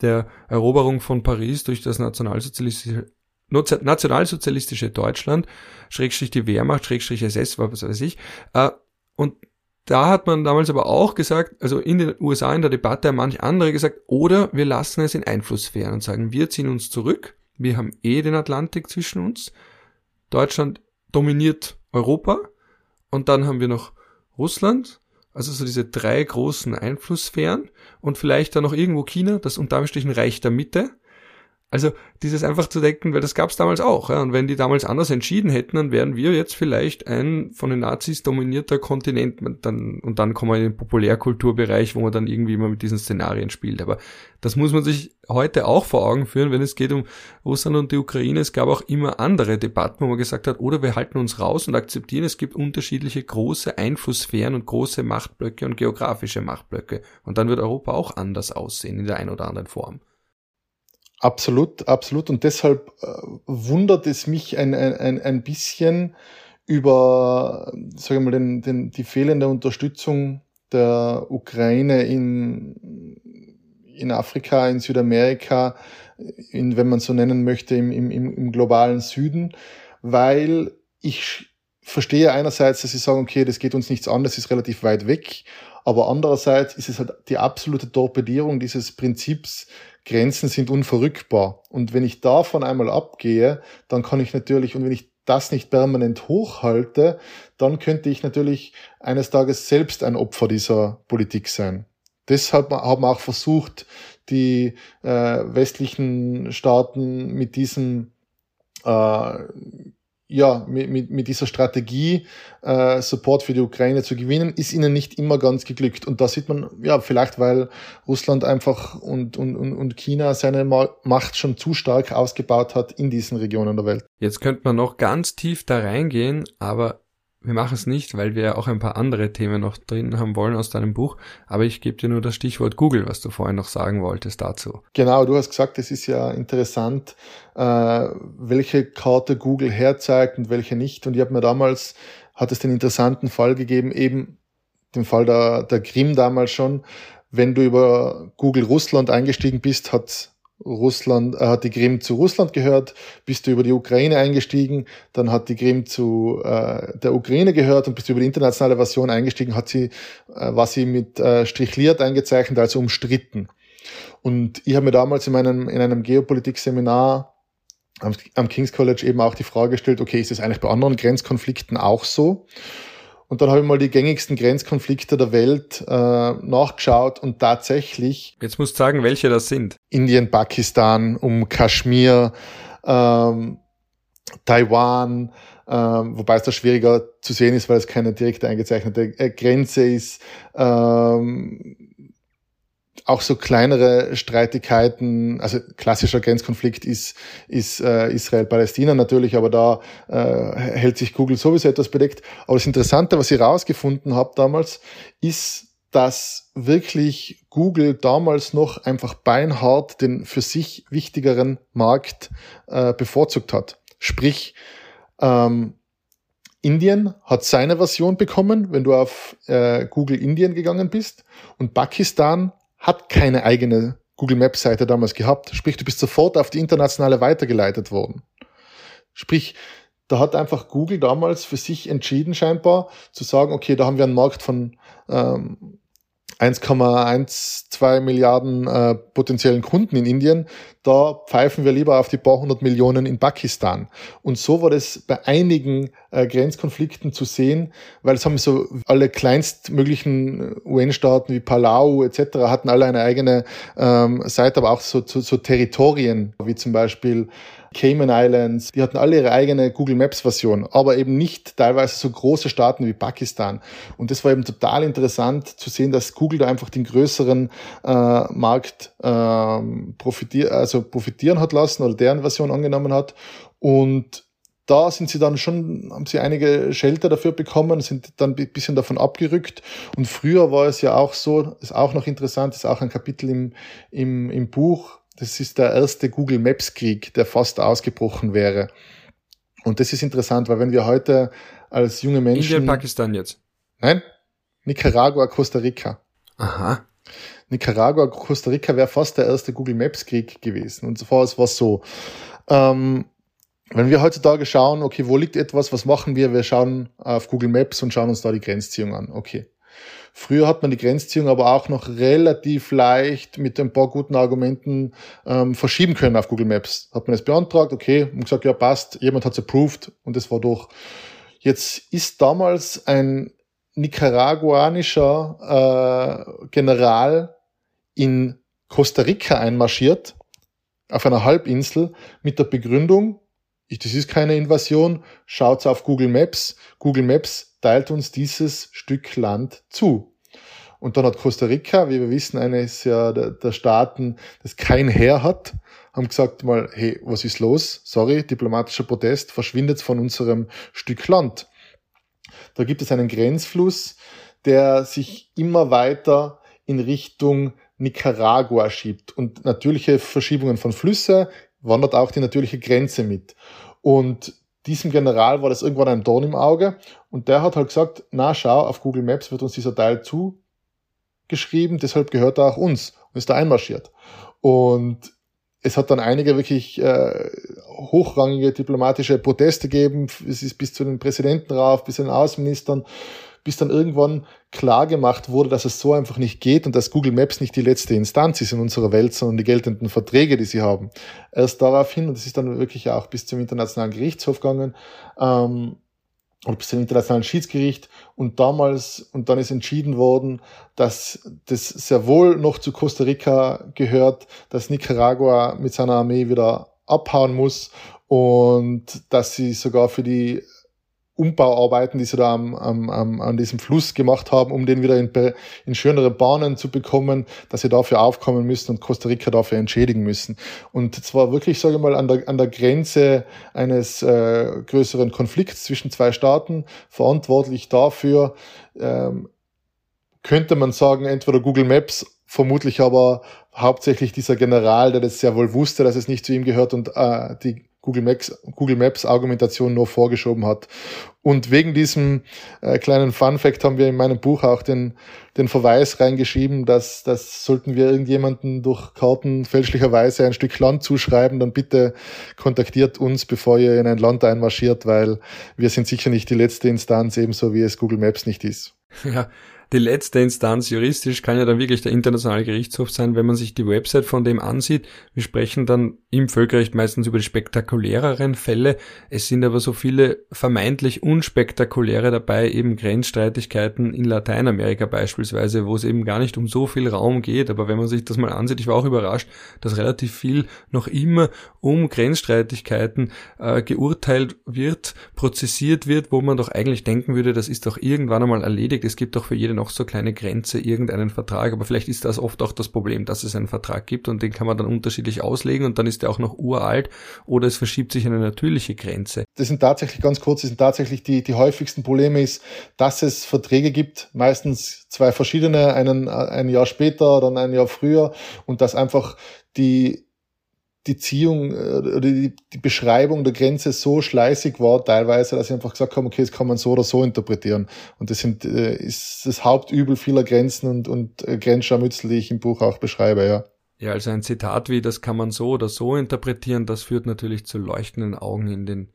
der Eroberung von Paris durch das nationalsozialistische nationalsozialistische Deutschland, Schrägstrich die Wehrmacht, Schrägstrich SS, was weiß ich, äh, und da hat man damals aber auch gesagt, also in den USA in der Debatte haben manche andere gesagt, oder wir lassen es in Einflusssphären und sagen, wir ziehen uns zurück, wir haben eh den Atlantik zwischen uns, Deutschland dominiert Europa. Und dann haben wir noch Russland, also so diese drei großen Einflusssphären und vielleicht dann noch irgendwo China, das unter Reich der Mitte also dieses einfach zu denken, weil das gab es damals auch. Ja? Und wenn die damals anders entschieden hätten, dann wären wir jetzt vielleicht ein von den Nazis dominierter Kontinent. Und dann, und dann kommen wir in den Populärkulturbereich, wo man dann irgendwie immer mit diesen Szenarien spielt. Aber das muss man sich heute auch vor Augen führen, wenn es geht um Russland und die Ukraine. Es gab auch immer andere Debatten, wo man gesagt hat, oder wir halten uns raus und akzeptieren, es gibt unterschiedliche große Einflusssphären und große Machtblöcke und geografische Machtblöcke. Und dann wird Europa auch anders aussehen in der einen oder anderen Form. Absolut, absolut. Und deshalb äh, wundert es mich ein, ein, ein bisschen über, sagen wir mal, den, den, die fehlende Unterstützung der Ukraine in, in Afrika, in Südamerika, in, wenn man so nennen möchte, im, im, im globalen Süden, weil ich verstehe einerseits, dass sie sagen, okay, das geht uns nichts an, das ist relativ weit weg, aber andererseits ist es halt die absolute Torpedierung dieses Prinzips, Grenzen sind unverrückbar. Und wenn ich davon einmal abgehe, dann kann ich natürlich, und wenn ich das nicht permanent hochhalte, dann könnte ich natürlich eines Tages selbst ein Opfer dieser Politik sein. Deshalb haben auch versucht, die äh, westlichen Staaten mit diesem äh, ja, mit, mit, mit dieser Strategie äh, Support für die Ukraine zu gewinnen, ist ihnen nicht immer ganz geglückt. Und da sieht man, ja, vielleicht weil Russland einfach und, und, und China seine Macht schon zu stark ausgebaut hat in diesen Regionen der Welt. Jetzt könnte man noch ganz tief da reingehen, aber wir machen es nicht, weil wir auch ein paar andere Themen noch drin haben wollen aus deinem Buch. Aber ich gebe dir nur das Stichwort Google, was du vorhin noch sagen wolltest dazu. Genau, du hast gesagt, es ist ja interessant, äh, welche Karte Google herzeigt und welche nicht. Und ich habe mir damals, hat es den interessanten Fall gegeben, eben den Fall der, der Krim damals schon. Wenn du über Google Russland eingestiegen bist, hat Russland, äh, hat die Krim zu Russland gehört, bist du über die Ukraine eingestiegen, dann hat die Krim zu äh, der Ukraine gehört und bist du über die internationale Version eingestiegen, hat sie, äh, war sie mit äh, strichliert eingezeichnet, also umstritten. Und ich habe mir damals in meinem in einem Geopolitik-Seminar am, am King's College eben auch die Frage gestellt, okay, ist das eigentlich bei anderen Grenzkonflikten auch so? Und dann habe ich mal die gängigsten Grenzkonflikte der Welt äh, nachgeschaut und tatsächlich. Jetzt musst du sagen, welche das sind. Indien, Pakistan, um Kaschmir, ähm, Taiwan, ähm, wobei es da schwieriger zu sehen ist, weil es keine direkt eingezeichnete äh, Grenze ist. Ähm, auch so kleinere Streitigkeiten, also klassischer Grenzkonflikt ist, ist äh, Israel-Palästina natürlich, aber da äh, hält sich Google sowieso etwas bedeckt. Aber das Interessante, was ich rausgefunden habe damals, ist, dass wirklich Google damals noch einfach beinhart den für sich wichtigeren Markt äh, bevorzugt hat. Sprich, ähm, Indien hat seine Version bekommen, wenn du auf äh, Google Indien gegangen bist. Und Pakistan hat keine eigene Google Maps Seite damals gehabt. Sprich, du bist sofort auf die internationale weitergeleitet worden. Sprich, da hat einfach Google damals für sich entschieden, scheinbar zu sagen, okay, da haben wir einen Markt von ähm, 1,12 Milliarden äh, potenziellen Kunden in Indien, da pfeifen wir lieber auf die paar hundert Millionen in Pakistan. Und so war das bei einigen äh, Grenzkonflikten zu sehen, weil es haben so alle kleinstmöglichen äh, UN-Staaten wie Palau etc. hatten alle eine eigene ähm, Seite, aber auch so, so, so Territorien, wie zum Beispiel Cayman Islands, die hatten alle ihre eigene Google Maps Version, aber eben nicht teilweise so große Staaten wie Pakistan. Und das war eben total interessant zu sehen, dass Google da einfach den größeren äh, Markt äh, profitiert, also profitieren hat lassen oder deren Version angenommen hat. Und da sind sie dann schon, haben sie einige Shelter dafür bekommen, sind dann ein bisschen davon abgerückt. Und früher war es ja auch so, ist auch noch interessant, ist auch ein Kapitel im, im, im Buch, das ist der erste Google Maps Krieg, der fast ausgebrochen wäre. Und das ist interessant, weil wenn wir heute als junge Menschen. Indien, Pakistan jetzt. Nein? Nicaragua, Costa Rica. Aha. Nicaragua, Costa Rica wäre fast der erste Google Maps Krieg gewesen. Und zuvor war es so. Ähm, wenn wir heutzutage schauen, okay, wo liegt etwas, was machen wir? Wir schauen auf Google Maps und schauen uns da die Grenzziehung an. Okay. Früher hat man die Grenzziehung aber auch noch relativ leicht mit ein paar guten Argumenten ähm, verschieben können auf Google Maps. Hat man es beantragt, okay, und gesagt, ja passt, jemand hat es approved und es war durch. Jetzt ist damals ein nicaraguanischer äh, General in Costa Rica einmarschiert, auf einer Halbinsel, mit der Begründung, das ist keine Invasion, schaut's auf Google Maps. Google Maps teilt uns dieses Stück Land zu. Und dann hat Costa Rica, wie wir wissen, eines ja der, der Staaten, das kein Heer hat, haben gesagt mal, hey, was ist los? Sorry, diplomatischer Protest, verschwindet von unserem Stück Land. Da gibt es einen Grenzfluss, der sich immer weiter in Richtung Nicaragua schiebt. Und natürliche Verschiebungen von Flüsse wandert auch die natürliche Grenze mit. Und diesem General war das irgendwann ein Dorn im Auge und der hat halt gesagt, na schau, auf Google Maps wird uns dieser Teil zugeschrieben, deshalb gehört er auch uns und ist da einmarschiert. Und es hat dann einige wirklich äh, hochrangige diplomatische Proteste gegeben, es ist bis zu den Präsidenten rauf, bis zu den Außenministern bis dann irgendwann klar gemacht wurde, dass es so einfach nicht geht und dass Google Maps nicht die letzte Instanz ist in unserer Welt, sondern die geltenden Verträge, die sie haben. Erst daraufhin, und das ist dann wirklich auch bis zum Internationalen Gerichtshof gegangen, ähm, oder bis zum Internationalen Schiedsgericht und damals, und dann ist entschieden worden, dass das sehr wohl noch zu Costa Rica gehört, dass Nicaragua mit seiner Armee wieder abhauen muss und dass sie sogar für die Umbauarbeiten, die sie da am, am, am, an diesem Fluss gemacht haben, um den wieder in, in schönere Bahnen zu bekommen, dass sie dafür aufkommen müssen und Costa Rica dafür entschädigen müssen. Und zwar wirklich, sage ich mal, an der, an der Grenze eines äh, größeren Konflikts zwischen zwei Staaten, verantwortlich dafür, ähm, könnte man sagen, entweder Google Maps, vermutlich aber hauptsächlich dieser General, der das sehr wohl wusste, dass es nicht zu ihm gehört und äh, die Google Maps, Google Maps Argumentation nur vorgeschoben hat. Und wegen diesem äh, kleinen Fun Fact haben wir in meinem Buch auch den, den Verweis reingeschrieben, dass, dass sollten wir irgendjemanden durch Karten fälschlicherweise ein Stück Land zuschreiben, dann bitte kontaktiert uns, bevor ihr in ein Land einmarschiert, weil wir sind sicher nicht die letzte Instanz, ebenso wie es Google Maps nicht ist. Ja, die letzte Instanz juristisch kann ja dann wirklich der internationale Gerichtshof sein, wenn man sich die Website von dem ansieht. Wir sprechen dann im Völkerrecht meistens über die spektakuläreren Fälle. Es sind aber so viele vermeintlich unspektakuläre dabei, eben Grenzstreitigkeiten in Lateinamerika beispielsweise, wo es eben gar nicht um so viel Raum geht. Aber wenn man sich das mal ansieht, ich war auch überrascht, dass relativ viel noch immer um Grenzstreitigkeiten äh, geurteilt wird, prozessiert wird, wo man doch eigentlich denken würde, das ist doch irgendwann einmal erledigt. Es gibt doch für jeden noch so kleine Grenze irgendeinen Vertrag, aber vielleicht ist das oft auch das Problem, dass es einen Vertrag gibt und den kann man dann unterschiedlich auslegen und dann ist der auch noch uralt oder es verschiebt sich eine natürliche Grenze. Das sind tatsächlich ganz kurz, das sind tatsächlich die, die häufigsten Probleme ist, dass es Verträge gibt, meistens zwei verschiedene, einen ein Jahr später, dann ein Jahr früher und dass einfach die die Ziehung äh, oder die, die Beschreibung der Grenze so schleißig war teilweise, dass sie einfach gesagt haben, okay, das kann man so oder so interpretieren. Und das sind, äh, ist das Hauptübel vieler Grenzen und, und äh, Grenzscharmützel, die ich im Buch auch beschreibe, ja. Ja, also ein Zitat wie, das kann man so oder so interpretieren, das führt natürlich zu leuchtenden Augen in den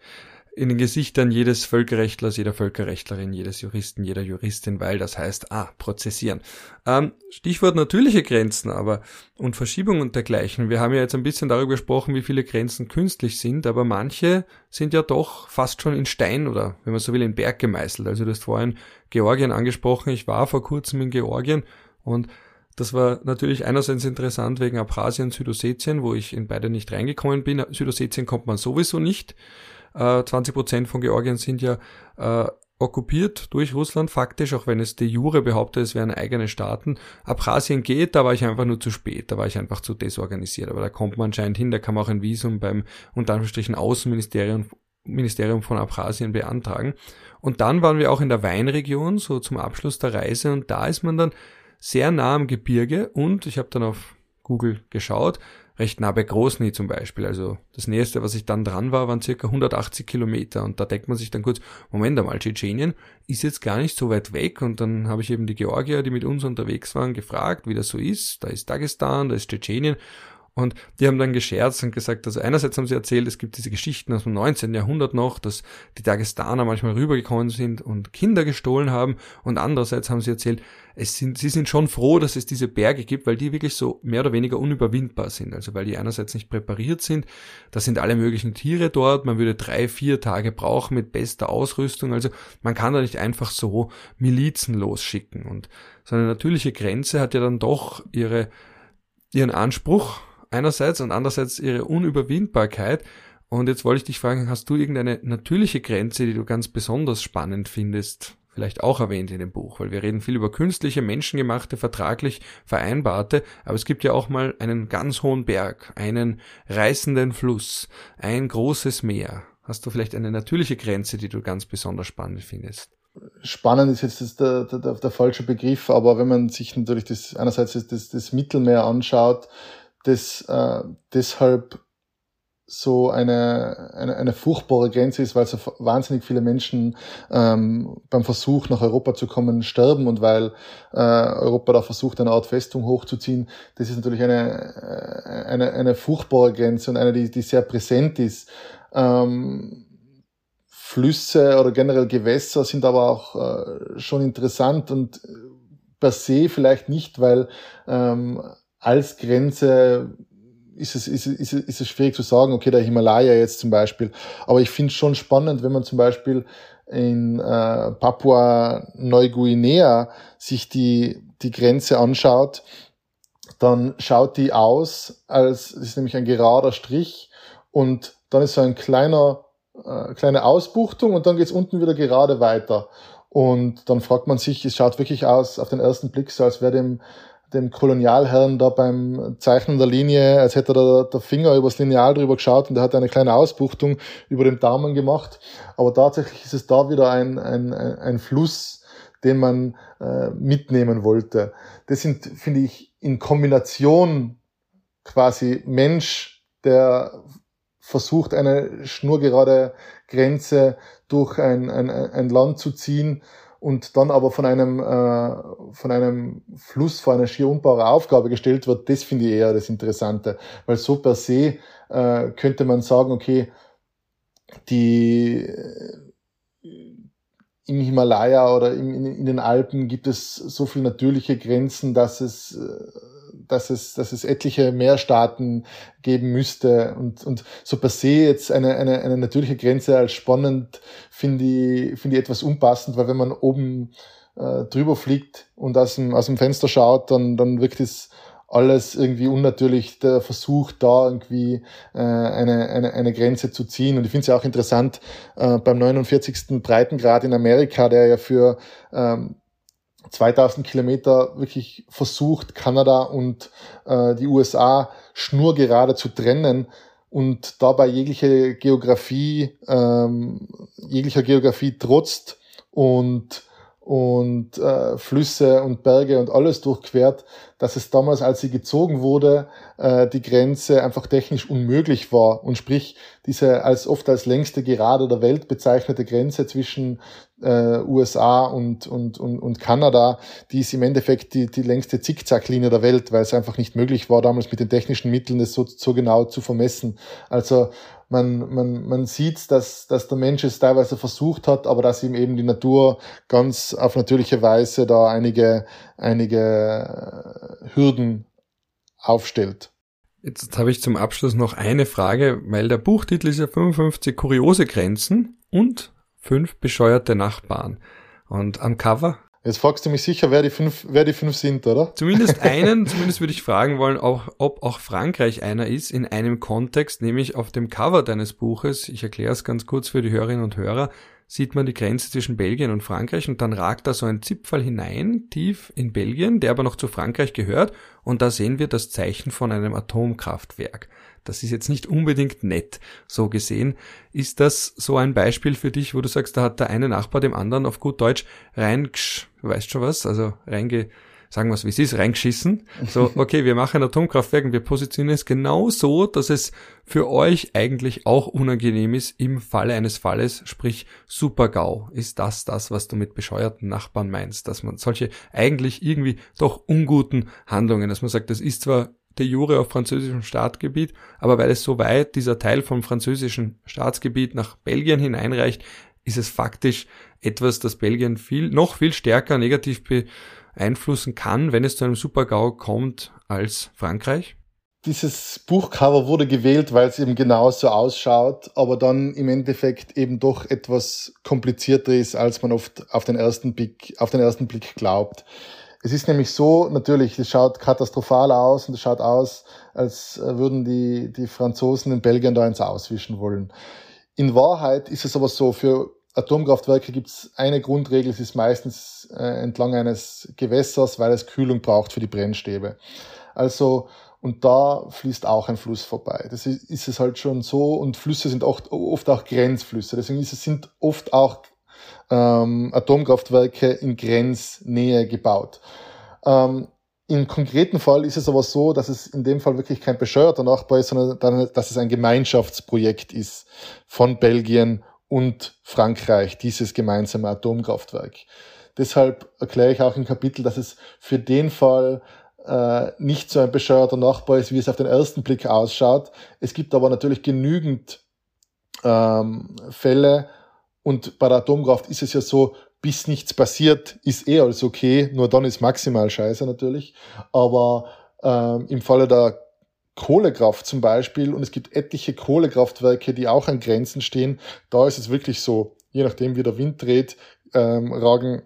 in den Gesichtern jedes Völkerrechtlers, jeder Völkerrechtlerin, jedes Juristen, jeder Juristin, weil das heißt, ah, prozessieren. Ähm, Stichwort natürliche Grenzen aber und Verschiebung und dergleichen. Wir haben ja jetzt ein bisschen darüber gesprochen, wie viele Grenzen künstlich sind, aber manche sind ja doch fast schon in Stein oder, wenn man so will, in Berg gemeißelt. Also du hast vorhin Georgien angesprochen. Ich war vor kurzem in Georgien und das war natürlich einerseits interessant wegen Abkhazien, Südossetien, wo ich in beide nicht reingekommen bin. Südossetien kommt man sowieso nicht. 20 äh, Prozent von Georgien sind ja äh, okkupiert durch Russland, faktisch, auch wenn es de jure behauptet, es wären eigene Staaten. Abkhazien geht, da war ich einfach nur zu spät, da war ich einfach zu desorganisiert, aber da kommt man anscheinend hin, da kann man auch ein Visum beim unter Anführungsstrichen Außenministerium Ministerium von Abkhazien beantragen. Und dann waren wir auch in der Weinregion, so zum Abschluss der Reise, und da ist man dann sehr nah am Gebirge und ich habe dann auf Google geschaut, recht nah bei Grosny zum Beispiel. Also das nächste, was ich dann dran war, waren circa 180 Kilometer. Und da denkt man sich dann kurz, Moment einmal, Tschetschenien ist jetzt gar nicht so weit weg. Und dann habe ich eben die Georgier, die mit uns unterwegs waren, gefragt, wie das so ist. Da ist Dagestan, da ist Tschetschenien. Und die haben dann gescherzt und gesagt, also einerseits haben sie erzählt, es gibt diese Geschichten aus dem 19. Jahrhundert noch, dass die Dagestaner manchmal rübergekommen sind und Kinder gestohlen haben. Und andererseits haben sie erzählt, es sind, sie sind schon froh, dass es diese Berge gibt, weil die wirklich so mehr oder weniger unüberwindbar sind. Also weil die einerseits nicht präpariert sind. Da sind alle möglichen Tiere dort. Man würde drei, vier Tage brauchen mit bester Ausrüstung. Also man kann da nicht einfach so Milizen losschicken. Und so eine natürliche Grenze hat ja dann doch ihre, ihren Anspruch einerseits und andererseits ihre Unüberwindbarkeit. Und jetzt wollte ich dich fragen, hast du irgendeine natürliche Grenze, die du ganz besonders spannend findest? Vielleicht auch erwähnt in dem Buch, weil wir reden viel über künstliche, menschengemachte, vertraglich vereinbarte, aber es gibt ja auch mal einen ganz hohen Berg, einen reißenden Fluss, ein großes Meer. Hast du vielleicht eine natürliche Grenze, die du ganz besonders spannend findest? Spannend ist jetzt der, der, der, falsche Begriff, aber wenn man sich natürlich das einerseits das, das Mittelmeer anschaut, das äh, deshalb so eine, eine, eine furchtbare Grenze ist, weil so wahnsinnig viele Menschen ähm, beim Versuch nach Europa zu kommen sterben und weil äh, Europa da versucht, eine Art Festung hochzuziehen. Das ist natürlich eine, äh, eine, eine furchtbare Grenze und eine, die, die sehr präsent ist. Ähm, Flüsse oder generell Gewässer sind aber auch äh, schon interessant und per se vielleicht nicht, weil ähm, als Grenze ist es, ist, ist, ist es schwierig zu sagen, okay, der Himalaya jetzt zum Beispiel. Aber ich finde es schon spannend, wenn man zum Beispiel in äh, Papua Neuguinea sich die, die Grenze anschaut, dann schaut die aus, als es ist nämlich ein gerader Strich und dann ist so ein kleiner, äh, kleine Ausbuchtung und dann geht's unten wieder gerade weiter. Und dann fragt man sich, es schaut wirklich aus auf den ersten Blick so, als wäre dem dem Kolonialherrn da beim Zeichnen der Linie, als hätte er der Finger übers Lineal drüber geschaut und er hat eine kleine Ausbuchtung über dem Daumen gemacht. Aber tatsächlich ist es da wieder ein, ein, ein Fluss, den man äh, mitnehmen wollte. Das sind, finde ich, in Kombination quasi Mensch, der versucht, eine schnurgerade Grenze durch ein, ein, ein Land zu ziehen und dann aber von einem, äh, von einem Fluss vor eine schier unbare Aufgabe gestellt wird, das finde ich eher das Interessante. Weil so per se äh, könnte man sagen, okay, die äh, im Himalaya oder im, in, in den Alpen gibt es so viele natürliche Grenzen, dass es äh, dass es, dass es etliche Mehrstaaten geben müsste und, und so per se jetzt eine, eine, eine natürliche Grenze als spannend finde ich, finde ich etwas unpassend, weil wenn man oben äh, drüber fliegt und aus dem, aus dem Fenster schaut, dann, dann wirkt es alles irgendwie unnatürlich, der Versuch da irgendwie äh, eine, eine, eine Grenze zu ziehen. Und ich finde es ja auch interessant, äh, beim 49. Breitengrad in Amerika, der ja für ähm, 2000 Kilometer wirklich versucht, Kanada und äh, die USA schnurgerade zu trennen und dabei jegliche Geografie, ähm, jeglicher Geografie trotzt und und äh, Flüsse und Berge und alles durchquert, dass es damals, als sie gezogen wurde, äh, die Grenze einfach technisch unmöglich war. Und sprich, diese als oft als längste Gerade der Welt bezeichnete Grenze zwischen äh, USA und, und, und, und Kanada, die ist im Endeffekt die, die längste Zickzacklinie der Welt, weil es einfach nicht möglich war, damals mit den technischen Mitteln das so, so genau zu vermessen. Also man, man, man sieht, dass, dass der Mensch es teilweise versucht hat, aber dass ihm eben die Natur ganz auf natürliche Weise da einige, einige äh, Hürden aufstellt. Jetzt habe ich zum Abschluss noch eine Frage, weil der Buchtitel ist ja 55 kuriose Grenzen und fünf bescheuerte Nachbarn. Und am Cover Jetzt fragst du mich sicher, wer die fünf, wer die fünf sind, oder? Zumindest einen, zumindest würde ich fragen wollen, auch, ob auch Frankreich einer ist in einem Kontext, nämlich auf dem Cover deines Buches. Ich erkläre es ganz kurz für die Hörerinnen und Hörer sieht man die Grenze zwischen Belgien und Frankreich und dann ragt da so ein Zipfel hinein, tief in Belgien, der aber noch zu Frankreich gehört und da sehen wir das Zeichen von einem Atomkraftwerk. Das ist jetzt nicht unbedingt nett, so gesehen. Ist das so ein Beispiel für dich, wo du sagst, da hat der eine Nachbar dem anderen auf gut Deutsch reingsch, weißt schon was, also reinge sagen wir es wie es ist, reingeschissen. So, okay, wir machen Atomkraftwerke und wir positionieren es genau so, dass es für euch eigentlich auch unangenehm ist im Falle eines Falles, sprich Super-GAU. Ist das das, was du mit bescheuerten Nachbarn meinst? Dass man solche eigentlich irgendwie doch unguten Handlungen, dass man sagt, das ist zwar der Jure auf französischem Staatsgebiet, aber weil es so weit dieser Teil vom französischen Staatsgebiet nach Belgien hineinreicht, ist es faktisch etwas, das Belgien viel, noch viel stärker negativ be beeinflussen kann, wenn es zu einem Super-GAU kommt, als Frankreich? Dieses Buchcover wurde gewählt, weil es eben genauso ausschaut, aber dann im Endeffekt eben doch etwas komplizierter ist, als man oft auf den ersten Blick, auf den ersten Blick glaubt. Es ist nämlich so, natürlich, es schaut katastrophal aus und es schaut aus, als würden die, die Franzosen den Belgiern da ins Auswischen wollen. In Wahrheit ist es aber so, für Atomkraftwerke gibt es eine Grundregel, es ist meistens äh, entlang eines Gewässers, weil es Kühlung braucht für die Brennstäbe. Also, und da fließt auch ein Fluss vorbei. Das ist, ist es halt schon so und Flüsse sind oft, oft auch Grenzflüsse. Deswegen ist es, sind oft auch ähm, Atomkraftwerke in Grenznähe gebaut. Ähm, im konkreten Fall ist es aber so, dass es in dem Fall wirklich kein bescheuerter Nachbar ist, sondern dass es ein Gemeinschaftsprojekt ist von Belgien und Frankreich, dieses gemeinsame Atomkraftwerk. Deshalb erkläre ich auch im Kapitel, dass es für den Fall äh, nicht so ein bescheuerter Nachbar ist, wie es auf den ersten Blick ausschaut. Es gibt aber natürlich genügend ähm, Fälle und bei der Atomkraft ist es ja so, bis nichts passiert, ist eh alles okay, nur dann ist maximal scheiße natürlich. Aber ähm, im Falle der Kohlekraft zum Beispiel und es gibt etliche Kohlekraftwerke, die auch an Grenzen stehen. Da ist es wirklich so, je nachdem wie der Wind dreht, ähm, ragen,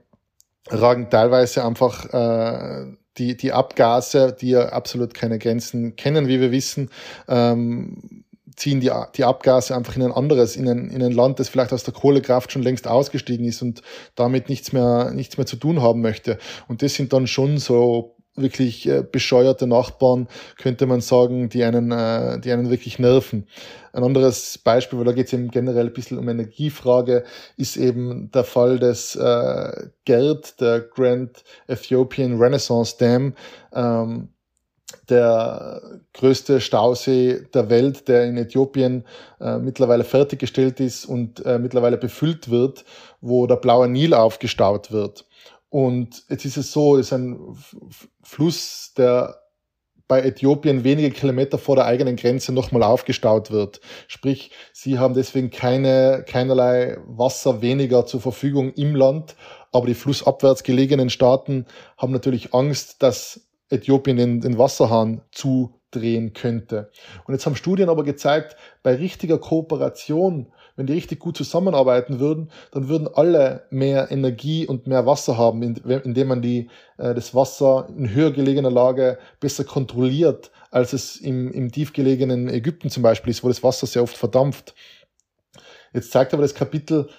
ragen teilweise einfach äh, die, die Abgase, die ja absolut keine Grenzen kennen, wie wir wissen, ähm, ziehen die, die Abgase einfach in ein anderes, in ein, in ein Land, das vielleicht aus der Kohlekraft schon längst ausgestiegen ist und damit nichts mehr, nichts mehr zu tun haben möchte. Und das sind dann schon so wirklich äh, bescheuerte Nachbarn, könnte man sagen, die einen, äh, die einen wirklich nerven. Ein anderes Beispiel, weil da geht es eben generell ein bisschen um Energiefrage, ist eben der Fall des äh, GERD, der Grand Ethiopian Renaissance Dam, ähm, der größte Stausee der Welt, der in Äthiopien äh, mittlerweile fertiggestellt ist und äh, mittlerweile befüllt wird, wo der blaue Nil aufgestaut wird. Und jetzt ist es so, es ist ein Fluss, der bei Äthiopien wenige Kilometer vor der eigenen Grenze nochmal aufgestaut wird. Sprich, sie haben deswegen keine, keinerlei Wasser weniger zur Verfügung im Land, aber die flussabwärts gelegenen Staaten haben natürlich Angst, dass Äthiopien den, den Wasserhahn zudrehen könnte. Und jetzt haben Studien aber gezeigt, bei richtiger Kooperation wenn die richtig gut zusammenarbeiten würden, dann würden alle mehr Energie und mehr Wasser haben, indem man die, äh, das Wasser in höher gelegener Lage besser kontrolliert, als es im, im tiefgelegenen Ägypten zum Beispiel ist, wo das Wasser sehr oft verdampft. Jetzt zeigt aber das Kapitel,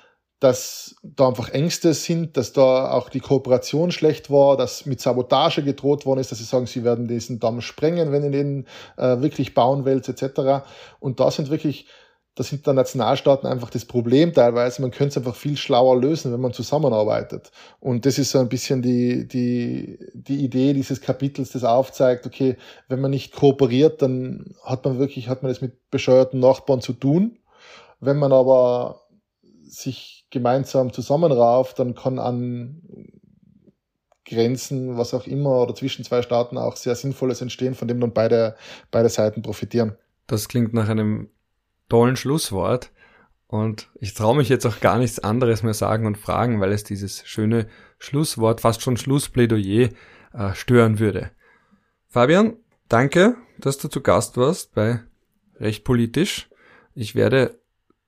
dass da einfach Ängste sind, dass da auch die Kooperation schlecht war, dass mit Sabotage gedroht worden ist, dass sie sagen, sie werden diesen Damm sprengen, wenn ihr den äh, wirklich bauen wollt, etc. Und da sind wirklich, da sind da Nationalstaaten einfach das Problem teilweise. Man könnte es einfach viel schlauer lösen, wenn man zusammenarbeitet. Und das ist so ein bisschen die, die, die Idee dieses Kapitels, das aufzeigt, okay, wenn man nicht kooperiert, dann hat man wirklich, hat man das mit bescheuerten Nachbarn zu tun. Wenn man aber sich gemeinsam zusammenrauft, dann kann an Grenzen, was auch immer, oder zwischen zwei Staaten auch sehr Sinnvolles entstehen, von dem dann beide, beide Seiten profitieren. Das klingt nach einem tollen Schlusswort. Und ich traue mich jetzt auch gar nichts anderes mehr sagen und fragen, weil es dieses schöne Schlusswort, fast schon Schlussplädoyer, äh, stören würde. Fabian, danke, dass du zu Gast warst bei Recht Politisch. Ich werde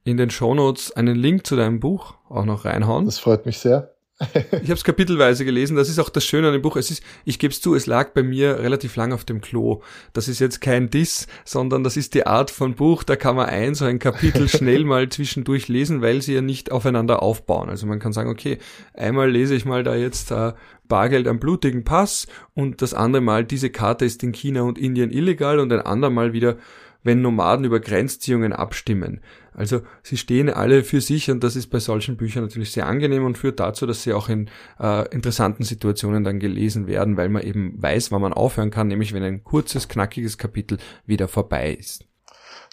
in den Shownotes einen Link zu deinem Buch auch noch reinhauen. Das freut mich sehr. ich habe es kapitelweise gelesen. Das ist auch das Schöne an dem Buch. Es ist, ich gebe es zu, es lag bei mir relativ lang auf dem Klo. Das ist jetzt kein Diss, sondern das ist die Art von Buch. Da kann man ein so ein Kapitel schnell mal zwischendurch lesen, weil sie ja nicht aufeinander aufbauen. Also man kann sagen, okay, einmal lese ich mal da jetzt äh, Bargeld am blutigen Pass und das andere Mal diese Karte ist in China und Indien illegal und ein andermal wieder wenn Nomaden über Grenzziehungen abstimmen. Also sie stehen alle für sich und das ist bei solchen Büchern natürlich sehr angenehm und führt dazu, dass sie auch in äh, interessanten Situationen dann gelesen werden, weil man eben weiß, wann man aufhören kann, nämlich wenn ein kurzes, knackiges Kapitel wieder vorbei ist.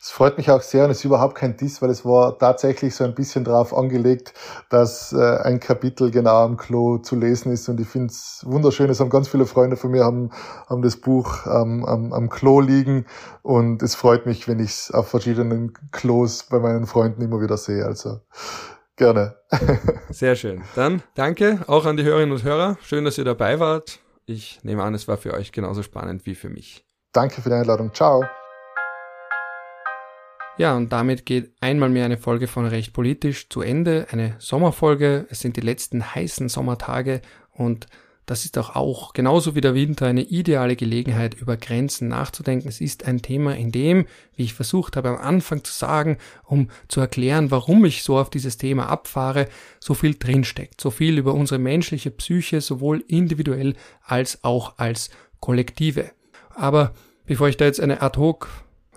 Es freut mich auch sehr und es ist überhaupt kein Diss, weil es war tatsächlich so ein bisschen drauf angelegt, dass äh, ein Kapitel genau am Klo zu lesen ist und ich finde es wunderschön. Es haben ganz viele Freunde von mir haben, haben das Buch ähm, am, am Klo liegen und es freut mich, wenn ich es auf verschiedenen Klos bei meinen Freunden immer wieder sehe. Also gerne. Sehr schön. Dann danke auch an die Hörerinnen und Hörer. Schön, dass ihr dabei wart. Ich nehme an, es war für euch genauso spannend wie für mich. Danke für die Einladung. Ciao. Ja, und damit geht einmal mehr eine Folge von Recht Politisch zu Ende. Eine Sommerfolge. Es sind die letzten heißen Sommertage und das ist doch auch genauso wie der Winter eine ideale Gelegenheit, über Grenzen nachzudenken. Es ist ein Thema, in dem, wie ich versucht habe am Anfang zu sagen, um zu erklären, warum ich so auf dieses Thema abfahre, so viel drinsteckt. So viel über unsere menschliche Psyche, sowohl individuell als auch als Kollektive. Aber bevor ich da jetzt eine Ad-Hoc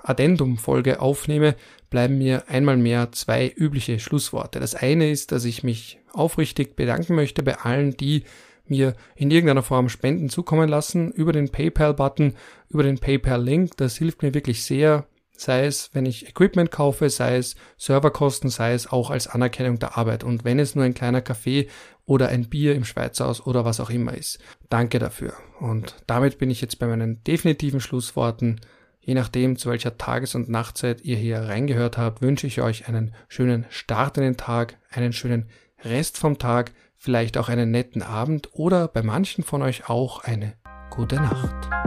Addendum-Folge aufnehme, bleiben mir einmal mehr zwei übliche Schlussworte. Das eine ist, dass ich mich aufrichtig bedanken möchte bei allen, die mir in irgendeiner Form Spenden zukommen lassen, über den PayPal-Button, über den PayPal-Link. Das hilft mir wirklich sehr, sei es, wenn ich Equipment kaufe, sei es Serverkosten, sei es auch als Anerkennung der Arbeit. Und wenn es nur ein kleiner Kaffee oder ein Bier im Schweizerhaus oder was auch immer ist. Danke dafür. Und damit bin ich jetzt bei meinen definitiven Schlussworten. Je nachdem, zu welcher Tages- und Nachtzeit ihr hier reingehört habt, wünsche ich euch einen schönen Start in den Tag, einen schönen Rest vom Tag, vielleicht auch einen netten Abend oder bei manchen von euch auch eine gute Nacht.